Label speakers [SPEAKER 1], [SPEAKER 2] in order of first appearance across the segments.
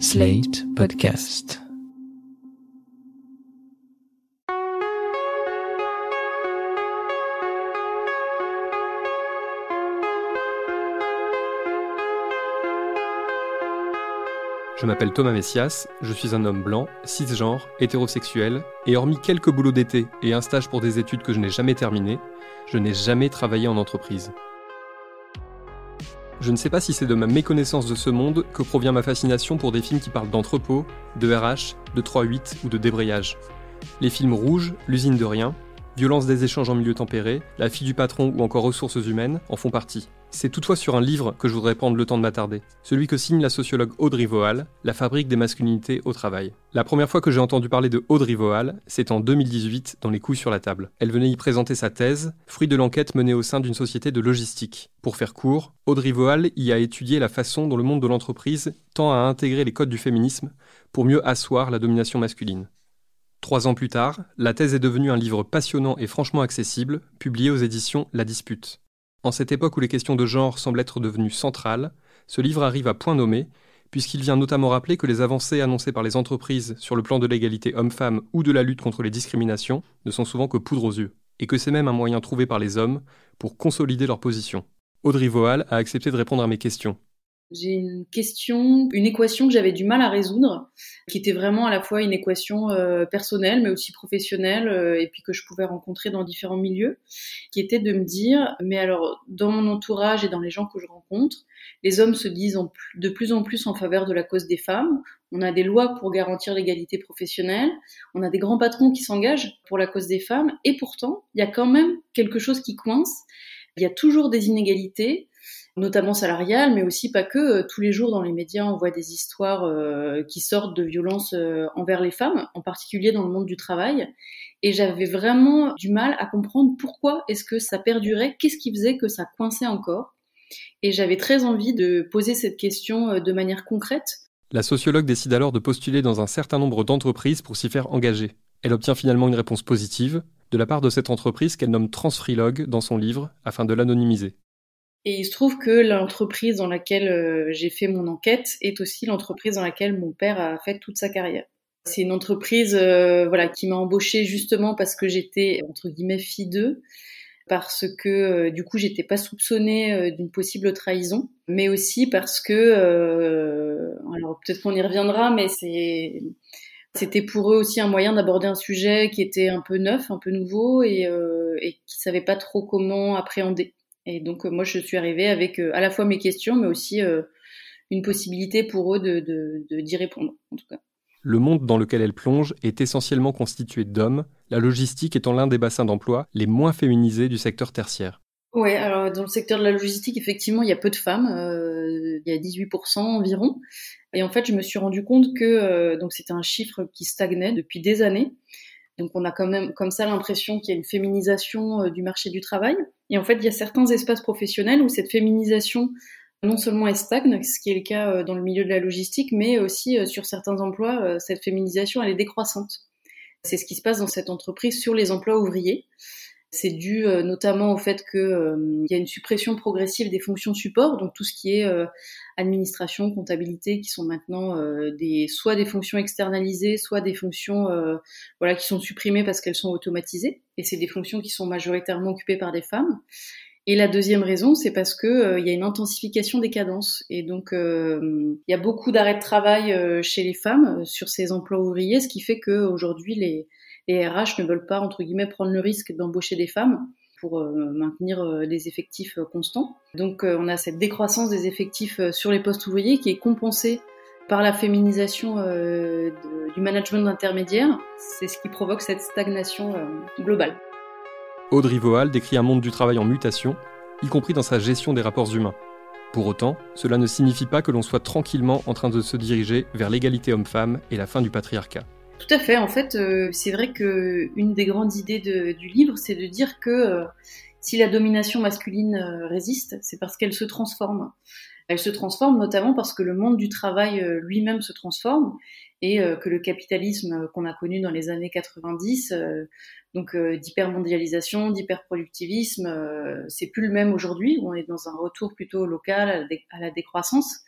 [SPEAKER 1] Slate Podcast.
[SPEAKER 2] Je m'appelle Thomas Messias, je suis un homme blanc, cisgenre, hétérosexuel, et hormis quelques boulots d'été et un stage pour des études que je n'ai jamais terminées, je n'ai jamais travaillé en entreprise. Je ne sais pas si c'est de ma méconnaissance de ce monde que provient ma fascination pour des films qui parlent d'entrepôt, de RH, de 3-8 ou de débrayage. Les films rouges, L'usine de rien, Violence des échanges en milieu tempéré, La fille du patron ou encore Ressources humaines en font partie. C'est toutefois sur un livre que je voudrais prendre le temps de m'attarder, celui que signe la sociologue Audrey Vohal, La fabrique des masculinités au travail. La première fois que j'ai entendu parler de Audrey Vohal, c'est en 2018 dans Les couilles sur la table. Elle venait y présenter sa thèse, fruit de l'enquête menée au sein d'une société de logistique. Pour faire court, Audrey Vohal y a étudié la façon dont le monde de l'entreprise tend à intégrer les codes du féminisme pour mieux asseoir la domination masculine. Trois ans plus tard, la thèse est devenue un livre passionnant et franchement accessible, publié aux éditions La Dispute. En cette époque où les questions de genre semblent être devenues centrales, ce livre arrive à point nommé, puisqu'il vient notamment rappeler que les avancées annoncées par les entreprises sur le plan de l'égalité homme-femme ou de la lutte contre les discriminations ne sont souvent que poudre aux yeux, et que c'est même un moyen trouvé par les hommes pour consolider leur position. Audrey Vohal a accepté de répondre à mes questions.
[SPEAKER 3] J'ai une question, une équation que j'avais du mal à résoudre, qui était vraiment à la fois une équation euh, personnelle, mais aussi professionnelle, euh, et puis que je pouvais rencontrer dans différents milieux, qui était de me dire, mais alors dans mon entourage et dans les gens que je rencontre, les hommes se disent en, de plus en plus en faveur de la cause des femmes. On a des lois pour garantir l'égalité professionnelle, on a des grands patrons qui s'engagent pour la cause des femmes, et pourtant, il y a quand même quelque chose qui coince. Il y a toujours des inégalités, notamment salariales, mais aussi pas que. Euh, tous les jours dans les médias, on voit des histoires euh, qui sortent de violences euh, envers les femmes, en particulier dans le monde du travail. Et j'avais vraiment du mal à comprendre pourquoi est-ce que ça perdurait, qu'est-ce qui faisait que ça coinçait encore. Et j'avais très envie de poser cette question de manière concrète.
[SPEAKER 2] La sociologue décide alors de postuler dans un certain nombre d'entreprises pour s'y faire engager. Elle obtient finalement une réponse positive de la part de cette entreprise qu'elle nomme Transfreelog dans son livre afin de l'anonymiser.
[SPEAKER 3] Et il se trouve que l'entreprise dans laquelle euh, j'ai fait mon enquête est aussi l'entreprise dans laquelle mon père a fait toute sa carrière. C'est une entreprise euh, voilà qui m'a embauchée justement parce que j'étais entre guillemets fille d'eux parce que euh, du coup j'étais pas soupçonnée d'une possible trahison, mais aussi parce que alors peut-être qu'on y reviendra, mais c'est c'était pour eux aussi un moyen d'aborder un sujet qui était un peu neuf, un peu nouveau et, et qui savaient pas trop comment appréhender. Et donc, euh, moi, je suis arrivée avec euh, à la fois mes questions, mais aussi euh, une possibilité pour eux de, de, d'y répondre, en tout cas.
[SPEAKER 2] Le monde dans lequel elle plonge est essentiellement constitué d'hommes, la logistique étant l'un des bassins d'emploi les moins féminisés du secteur tertiaire.
[SPEAKER 3] Oui, alors dans le secteur de la logistique, effectivement, il y a peu de femmes, euh, il y a 18% environ. Et en fait, je me suis rendu compte que euh, donc c'était un chiffre qui stagnait depuis des années. Donc on a quand même comme ça l'impression qu'il y a une féminisation euh, du marché du travail. Et en fait, il y a certains espaces professionnels où cette féminisation non seulement est stagne, ce qui est le cas euh, dans le milieu de la logistique, mais aussi euh, sur certains emplois, cette féminisation elle est décroissante. C'est ce qui se passe dans cette entreprise sur les emplois ouvriers. C'est dû euh, notamment au fait qu'il euh, y a une suppression progressive des fonctions support, donc tout ce qui est euh, administration, comptabilité, qui sont maintenant soit des fonctions externalisées, soit des fonctions qui sont supprimées parce qu'elles sont automatisées. Et c'est des fonctions qui sont majoritairement occupées par des femmes. Et la deuxième raison, c'est parce que il y a une intensification des cadences et donc il y a beaucoup d'arrêts de travail chez les femmes sur ces emplois ouvriers, ce qui fait que aujourd'hui les les RH ne veulent pas, entre guillemets, prendre le risque d'embaucher des femmes pour euh, maintenir euh, des effectifs euh, constants. Donc on a cette décroissance des effectifs sur les postes ouvriers qui est compensée par la féminisation du management d'intermédiaires. C'est ce qui provoque cette stagnation globale.
[SPEAKER 2] Audrey Vohal décrit un monde du travail en mutation, y compris dans sa gestion des rapports humains. Pour autant, cela ne signifie pas que l'on soit tranquillement en train de se diriger vers l'égalité homme-femme et la fin du patriarcat.
[SPEAKER 3] Tout à fait. En fait, euh, c'est vrai que une des grandes idées du livre, c'est de dire que euh, si la domination masculine euh, résiste, c'est parce qu'elle se transforme. Elle se transforme notamment parce que le monde du travail lui-même se transforme et que le capitalisme qu'on a connu dans les années 90 donc euh, d'hypermondialisation, d'hyperproductivisme, euh, c'est plus le même aujourd'hui. On est dans un retour plutôt local à la, décroissance.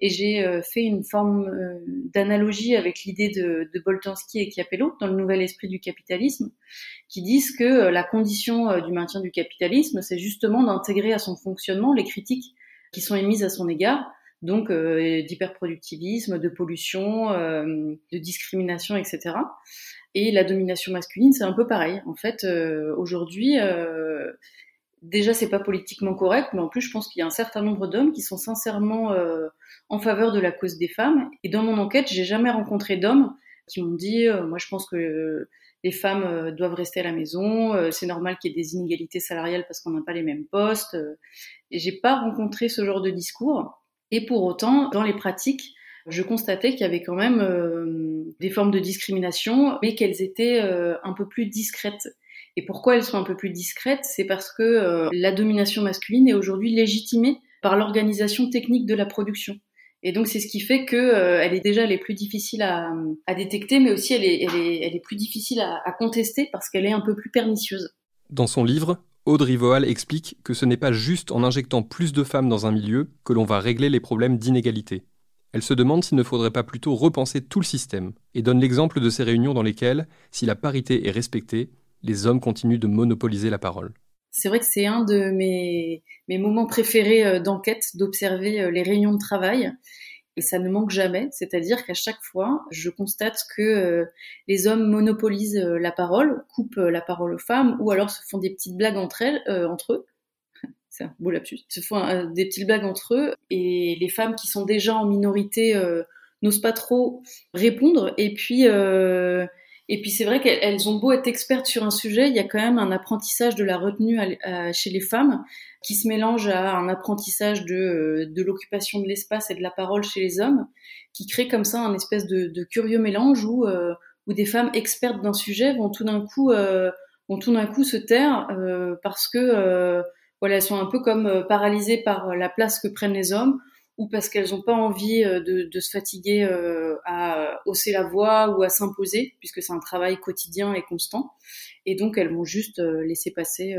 [SPEAKER 3] Et j'ai euh, fait une forme euh, d'analogie avec l'idée de, de, et Chiapello dans le nouvel esprit du capitalisme, qui disent que la condition du maintien du capitalisme, c'est justement d'intégrer à son fonctionnement les critiques qui sont émises à son égard donc euh, d'hyperproductivisme, de pollution, euh, de discrimination, etc. Et la domination masculine, c'est un peu pareil. En fait, euh, aujourd'hui, euh, déjà, c'est pas politiquement correct, mais en plus, je pense qu'il y a un certain nombre d'hommes qui sont sincèrement euh, en faveur de la cause des femmes. Et dans mon enquête, j'ai jamais rencontré d'hommes qui m'ont dit, moi, je pense que les femmes doivent rester à la maison, c'est normal qu'il y ait des inégalités salariales parce qu'on n'a pas les mêmes postes. et j'ai pas rencontré ce genre de discours. Et pour autant, dans les pratiques, je constatais qu'il y avait quand même euh, des formes de discrimination, mais qu'elles étaient euh, un peu plus discrètes. Et pourquoi elles sont un peu plus discrètes? C'est parce que euh, la domination masculine est aujourd'hui légitimée par l'organisation technique de la production. Et donc c'est ce qui fait que elle est déjà elle plus difficile à, détecter, mais aussi elle est, elle est, elle est plus difficile à contester parce qu'elle est un peu plus pernicieuse.
[SPEAKER 2] Dans son livre, Audrey Voal explique que ce n'est pas juste en injectant plus de femmes dans un milieu que l'on va régler les problèmes d'inégalité. Elle se demande s'il ne faudrait pas plutôt repenser tout le système, et donne l'exemple de ces réunions dans lesquelles, si la parité est respectée, les hommes continuent de monopoliser la parole.
[SPEAKER 3] C'est vrai que c'est un de mes, moments préférés euh, d'enquête, d'observer euh, les réunions de travail. Et ça ne manque jamais, c'est-à-dire qu'à chaque fois, je constate que euh, les hommes monopolisent la parole, coupent la parole aux femmes, ou alors se font des petites blagues entre elles, entre eux, c'est un beau lapsus, se font euh, des petites blagues entre eux et les femmes qui sont déjà en minorité euh, n'osent pas trop répondre. Et puis euh, et puis c'est vrai qu'elles ont beau être expertes sur un sujet, il y a quand même un apprentissage de la retenue chez les femmes qui se mélange à un apprentissage de, de l'occupation de l'espace et de la parole chez les hommes, qui crée comme ça un espèce de, de curieux mélange où, où des femmes expertes d'un sujet vont tout d'un coup vont tout d'un coup se taire parce que voilà, elles sont un peu comme euh, paralysées par euh, la place que prennent les hommes ou parce qu'elles n'ont pas envie euh, de, de, se fatiguer à hausser la voix ou à s'imposer, puisque c'est un travail quotidien et constant. Et donc elles vont juste laisser passer,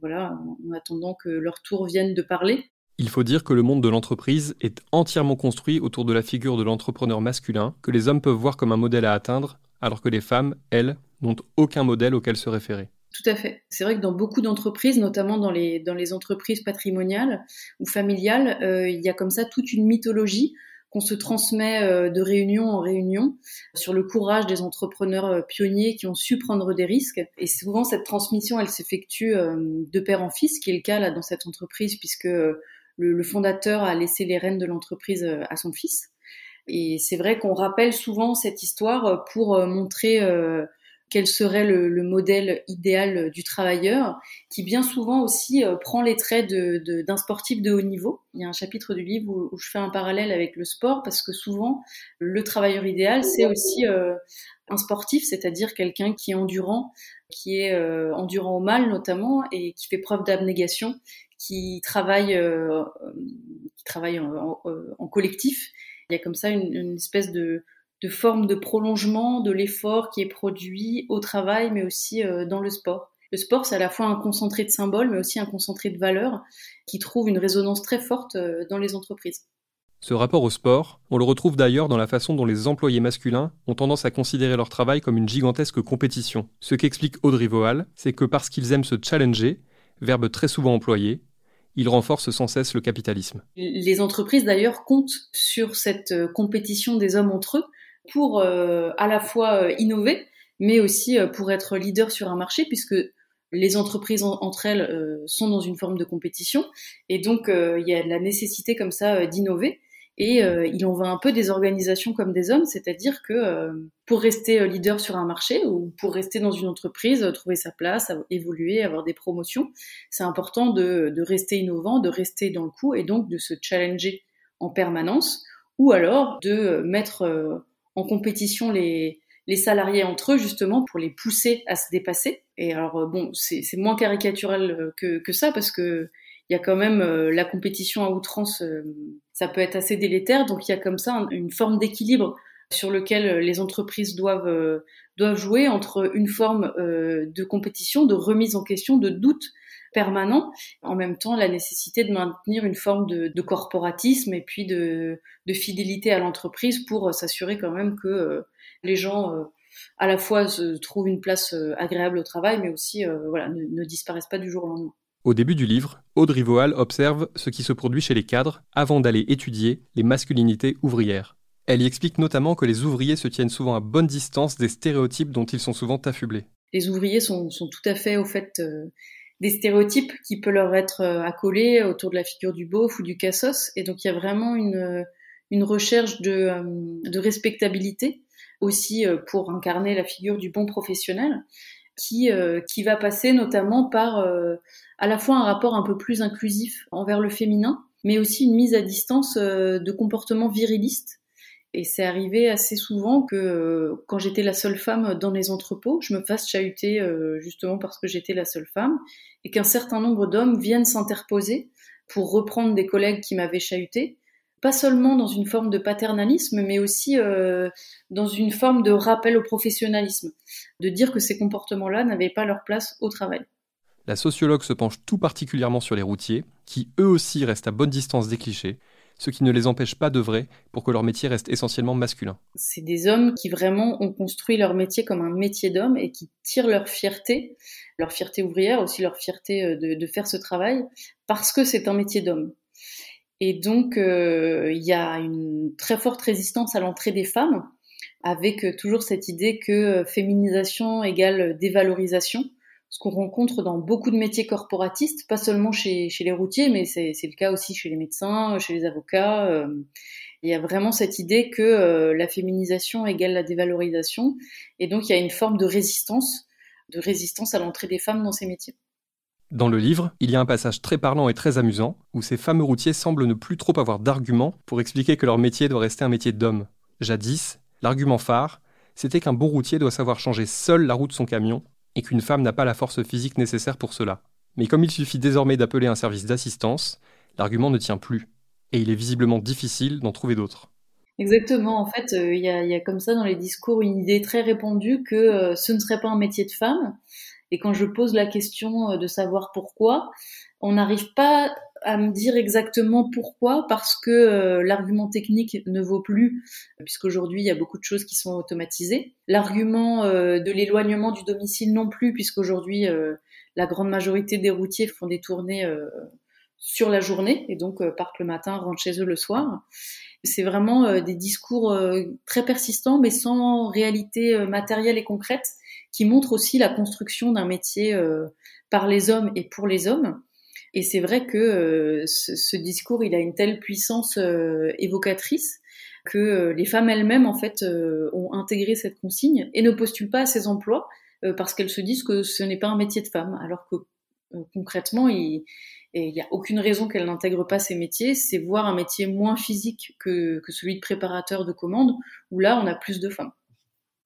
[SPEAKER 3] voilà, en attendant que leur tour vienne de parler.
[SPEAKER 2] Il faut dire que le monde de l'entreprise est entièrement construit autour de la figure de l'entrepreneur masculin, que les hommes peuvent voir comme un modèle à atteindre, alors que les femmes, elles, n'ont aucun modèle auquel se référer.
[SPEAKER 3] Tout à fait. C'est vrai que dans beaucoup d'entreprises, notamment dans les, entreprises patrimoniales ou familiales, euh, il y a comme ça toute une mythologie qu'on se transmet euh, de réunion en réunion sur le courage des entrepreneurs euh, pionniers qui ont su prendre des risques. Et souvent, cette transmission, elle s'effectue de père en fils, qui est le cas là dans cette entreprise, puisque le fondateur a laissé les rênes de l'entreprise à son fils. Et c'est vrai qu'on rappelle souvent cette histoire pour montrer quel serait le, modèle idéal du travailleur, qui bien souvent aussi euh, prend les traits d'un sportif de haut niveau. Il y a un chapitre du livre où, je fais un parallèle avec le sport, parce que souvent, le travailleur idéal, c'est aussi euh, un sportif, c'est-à-dire quelqu'un qui est endurant, qui est euh, endurant au mal notamment, et qui fait preuve d'abnégation, qui travaille, qui travaille en, collectif. Il y a comme ça une espèce de de forme de prolongement de l'effort qui est produit au travail, mais aussi euh, dans le sport. Le sport, c'est à la fois un concentré de symboles, mais aussi un concentré de valeurs qui trouve une résonance très forte euh, dans les entreprises.
[SPEAKER 2] Ce rapport au sport, on le retrouve d'ailleurs dans la façon dont les employés masculins ont tendance à considérer leur travail comme une gigantesque compétition. Ce qu'explique Audrey Voal, c'est que parce qu'ils aiment se challenger, verbe très souvent employé, ils renforcent sans cesse le capitalisme.
[SPEAKER 3] Les entreprises d'ailleurs comptent sur cette euh, compétition des hommes entre eux pour euh, à la fois euh, innover, mais aussi euh, pour être leader sur un marché, puisque les entreprises entre elles sont dans une forme de compétition, et donc il y a la nécessité comme ça d'innover. Et il en va un peu des organisations comme des hommes, c'est-à-dire que pour rester leader sur un marché ou pour rester dans une entreprise, trouver sa place, évoluer, avoir des promotions, c'est important de, de, rester innovant, de rester dans le coup et donc de se challenger en permanence, ou alors de mettre en compétition les, salariés entre eux justement pour les pousser à se dépasser. Et alors euh, bon, c'est moins caricatural euh, que, ça parce que il y a quand même euh, la compétition à outrance ça peut être assez délétère. Donc il y a comme ça une forme d'équilibre sur lequel les entreprises doivent jouer entre une forme de compétition, de remise en question, de doute permanent, en même temps la nécessité de maintenir une forme de, corporatisme et puis de, fidélité à l'entreprise pour s'assurer quand même que les gens à la fois se trouvent une place agréable au travail, mais aussi voilà, ne disparaissent pas du jour au lendemain.
[SPEAKER 2] Au début du livre, Audrey Voal observe ce qui se produit chez les cadres avant d'aller étudier les masculinités ouvrières. Elle y explique notamment que les ouvriers se tiennent souvent à bonne distance des stéréotypes dont ils sont souvent affublés.
[SPEAKER 3] Les ouvriers sont, tout à fait au fait euh, des stéréotypes qui peuvent leur être euh, accolés autour de la figure du beauf ou du cassos, et donc il y a vraiment une, une recherche de, euh, de respectabilité aussi pour incarner la figure du bon professionnel qui, euh, qui va passer notamment par euh, à la fois un rapport un peu plus inclusif envers le féminin, mais aussi une mise à distance euh, de comportements virilistes. Et c'est arrivé assez souvent que quand j'étais la seule femme dans les entrepôts, je me fasse chahuter justement parce que j'étais la seule femme, et qu'un certain nombre d'hommes viennent s'interposer pour reprendre des collègues qui m'avaient chahuté pas seulement dans une forme de paternalisme, mais aussi euh, dans une forme de rappel au professionnalisme, de dire que ces comportements-là n'avaient pas leur place au travail.
[SPEAKER 2] La sociologue se penche tout particulièrement sur les routiers, qui eux aussi restent à bonne distance des clichés, ce qui ne les empêche pas d'œuvrer pour que leur métier reste essentiellement masculin.
[SPEAKER 3] C'est des hommes qui vraiment ont construit leur métier comme un métier d'homme et qui tirent leur fierté, leur fierté ouvrière, aussi leur fierté euh, de, faire ce travail, parce que c'est un métier d'homme. Et donc, euh, il y a une très forte résistance à l'entrée des femmes, avec euh, toujours cette idée que féminisation égale dévalorisation, ce qu'on rencontre dans beaucoup de métiers corporatistes, pas seulement chez, les routiers, mais c'est le cas aussi chez les médecins, chez les avocats. il y a vraiment cette idée que la féminisation égale la dévalorisation, et donc il y a une forme de résistance, de résistance à l'entrée des femmes dans ces métiers.
[SPEAKER 2] Dans le livre, il y a un passage très parlant et très amusant où ces fameux routiers semblent ne plus trop avoir d'arguments pour expliquer que leur métier doit rester un métier d'homme. Jadis, l'argument phare, c'était qu'un bon routier doit savoir changer seul la roue de son camion et qu'une femme n'a pas la force physique nécessaire pour cela. Mais comme il suffit désormais d'appeler un service d'assistance, l'argument ne tient plus. Et il est visiblement difficile d'en trouver d'autres.
[SPEAKER 3] Exactement. En fait, euh, il y, a, comme ça dans les discours une idée très répandue que euh, ce ne serait pas un métier de femme et quand je pose la question euh, de savoir pourquoi, on n'arrive pas à me dire exactement pourquoi, parce que euh, l'argument technique ne vaut plus, puisqu'aujourd'hui il y a beaucoup de choses qui sont automatisées. L'argument euh, de l'éloignement du domicile non plus, puisqu'aujourd'hui la grande majorité des routiers font des tournées sur la journée et donc partent le matin, rentrent chez eux le soir. C'est vraiment des discours très persistants, mais sans réalité matérielle et concrète qui montre aussi la construction d'un métier euh, par les hommes et pour les hommes. Et c'est vrai que euh, ce, discours, il a une telle puissance euh, évocatrice que les femmes elles-mêmes, en fait, ont intégré cette consigne et ne postulent pas à ces emplois parce qu'elles se disent que ce n'est pas un métier de femme, alors que concrètement, il n'y a aucune raison qu'elles n'intègrent pas ces métiers. C'est voir un métier moins physique que, que celui de préparateur de commandes, où là, on a plus de femmes.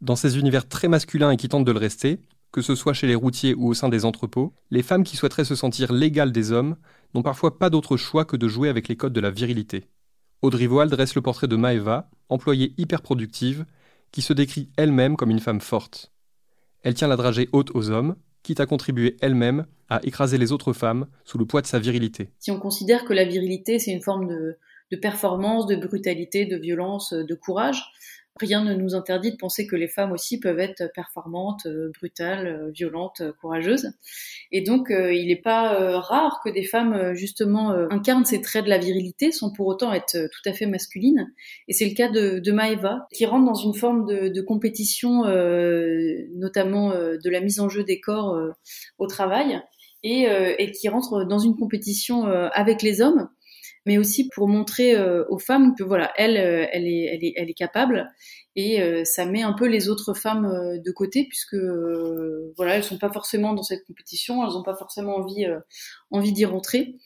[SPEAKER 2] Dans ces univers très masculins et qui tentent de le rester, que ce soit chez les routiers ou au sein des entrepôts, les femmes qui souhaiteraient se sentir légales des hommes n'ont parfois pas d'autre choix que de jouer avec les codes de la virilité. Audrey Voile dresse le portrait de Maeva, employée hyper productive, qui se décrit elle-même comme une femme forte. Elle tient la dragée haute aux hommes, quitte à contribuer elle-même à écraser les autres femmes sous le poids de sa virilité.
[SPEAKER 3] Si on considère que la virilité, c'est une forme de performance, de brutalité, de violence, de courage, rien ne nous interdit de penser que les femmes aussi peuvent être performantes, euh, brutales, euh, violentes, euh, courageuses. Et donc, il n'est pas rare que des femmes, justement, incarnent ces traits de la virilité sans pour autant être tout à fait masculines. Et c'est le cas de, Maeva, qui rentre dans une forme de, compétition, notamment de la mise en jeu des corps au travail, et, qui rentre dans une compétition avec les hommes mais aussi pour montrer euh, aux femmes que voilà, elle, euh, elle est, elle est, elle est capable et euh, ça met un peu les autres femmes de côté puisque voilà, elles sont pas forcément dans cette compétition, elles ont pas forcément envie, envie d'y rentrer.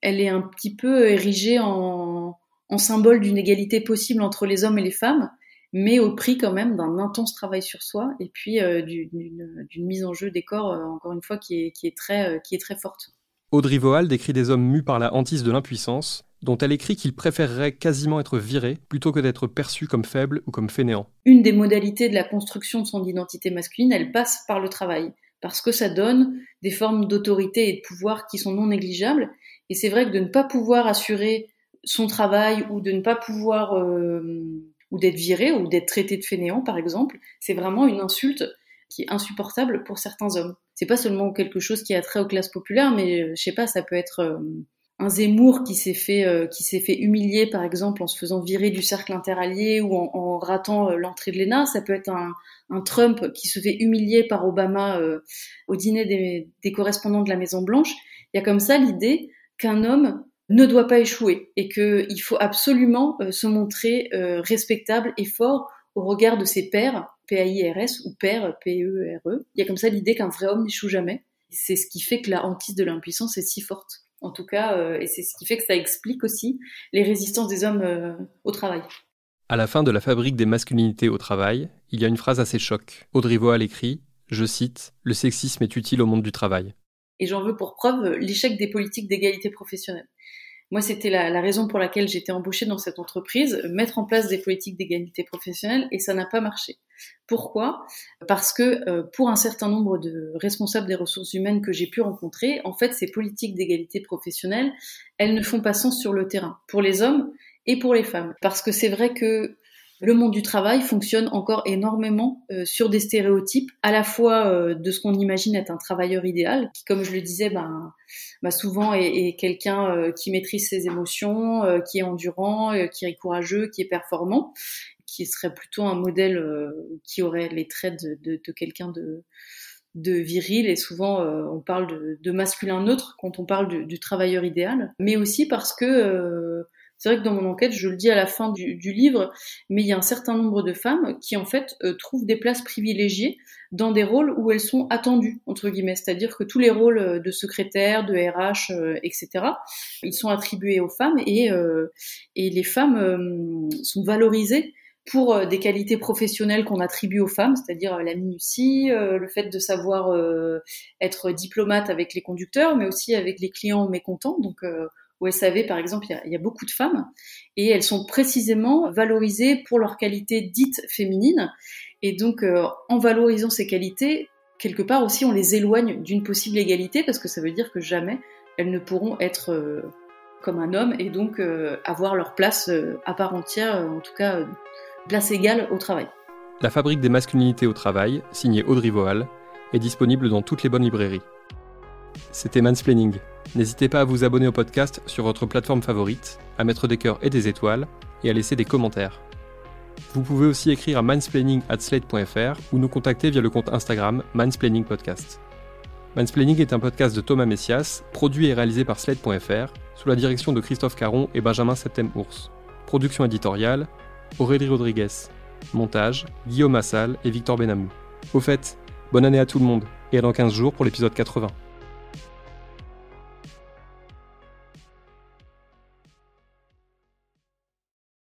[SPEAKER 3] Elle est un petit peu érigée en, en symbole d'une égalité possible entre les hommes et les femmes, mais au prix quand même d'un intense travail sur soi et puis d'une mise en jeu des corps, encore une fois, qui est, qui est, très, qui est très forte.
[SPEAKER 2] Audrey Voal décrit des hommes mus par la hantise de l'impuissance, dont elle écrit qu'il préférerait quasiment être viré plutôt que d'être perçu comme faible ou comme fainéant.
[SPEAKER 3] Une des modalités de la construction de son identité masculine, elle passe par le travail, parce que ça donne des formes d'autorité et de pouvoir qui sont non négligeables. Et c'est vrai que de ne pas pouvoir assurer son travail ou de ne pas pouvoir euh, ou d'être viré ou d'être traité de fainéant par exemple, c'est vraiment une insulte qui est insupportable pour certains hommes. C'est pas seulement quelque chose qui a trait aux classes populaires, mais euh, je sais pas, ça peut être euh, un Zemmour qui s'est fait euh, humilier par exemple en se faisant virer du cercle interallié ou en, ratant l'entrée de l'ENA. Ça peut être un, Trump qui se fait humilier par Obama au dîner des, des correspondants de la Maison Blanche. Il y a comme ça l'idée qu'un homme ne doit pas échouer et qu'il faut absolument se montrer respectable et fort au regard de ses pairs P-A-I-R-S ou père, P-E-R-E. Il y a comme ça l'idée qu'un vrai homme n'échoue jamais. C'est ce qui fait que la hantise de l'impuissance est si forte. En tout cas, euh, et c'est ce qui fait que ça explique aussi les résistances des hommes euh, au travail.
[SPEAKER 2] À la fin de la fabrique des masculinités au travail, il y a une phrase assez choc. Audrey Voal écrit, je cite, Le sexisme est utile au monde du travail.
[SPEAKER 3] Et j'en veux pour preuve l'échec des politiques d'égalité professionnelle. Moi, c'était la, raison pour laquelle j'étais embauchée dans cette entreprise, mettre en place des politiques d'égalité professionnelle, et ça n'a pas marché. Pourquoi? Parce que euh, pour un certain nombre de responsables des ressources humaines que j'ai pu rencontrer, en fait, ces politiques d'égalité professionnelle, elles ne font pas sens sur le terrain, pour les hommes et pour les femmes. Parce que c'est vrai que le monde du travail fonctionne encore énormément euh, sur des stéréotypes, à la fois euh, de ce qu'on imagine être un travailleur idéal, qui, comme je le disais, ben, ben souvent est, quelqu'un qui maîtrise ses émotions, qui est endurant, qui est courageux, qui est performant, qui serait plutôt un modèle euh, qui aurait les traits de, quelqu'un de, de viril et souvent euh, on parle de, masculin neutre quand on parle du, travailleur idéal, mais aussi parce que euh, c'est vrai que dans mon enquête, je le dis à la fin du, livre, mais il y a un certain nombre de femmes qui en fait trouvent des places privilégiées dans des rôles où elles sont attendues entre guillemets, c'est-à-dire que tous les rôles de secrétaire, de RH, etc., ils sont attribués aux femmes et et les femmes sont valorisées pour euh, des qualités professionnelles qu'on attribue aux femmes, c'est-à-dire euh, la minutie, euh, le fait de savoir être diplomate avec les conducteurs, mais aussi avec les clients mécontents. Donc au SAV, par exemple, il y, a, beaucoup de femmes et elles sont précisément valorisées pour leurs qualités dites féminines. Et donc, en valorisant ces qualités, quelque part aussi, on les éloigne d'une possible égalité parce que ça veut dire que jamais elles ne pourront être comme un homme et donc avoir leur place à part entière, en tout cas place égale au travail.
[SPEAKER 2] La fabrique des masculinités au travail, signée Audrey Voal, est disponible dans toutes les bonnes librairies. C'était Mansplaining. N'hésitez pas à vous abonner au podcast sur votre plateforme favorite, à mettre des cœurs et des étoiles, et à laisser des commentaires. Vous pouvez aussi écrire à mansplaining@slate.fr ou nous contacter via le compte Instagram Mansplaining Podcast. Mansplaining est un podcast de Thomas Messias, produit et réalisé par Slate.fr, sous la direction de Christophe Caron et Benjamin Septem-Ours. Production éditoriale, Aurélie Rodriguez. Montage, Guillaume Massal et Victor Benamou. Au fait, bonne année à tout le monde, et à dans 15 jours pour l'épisode 80.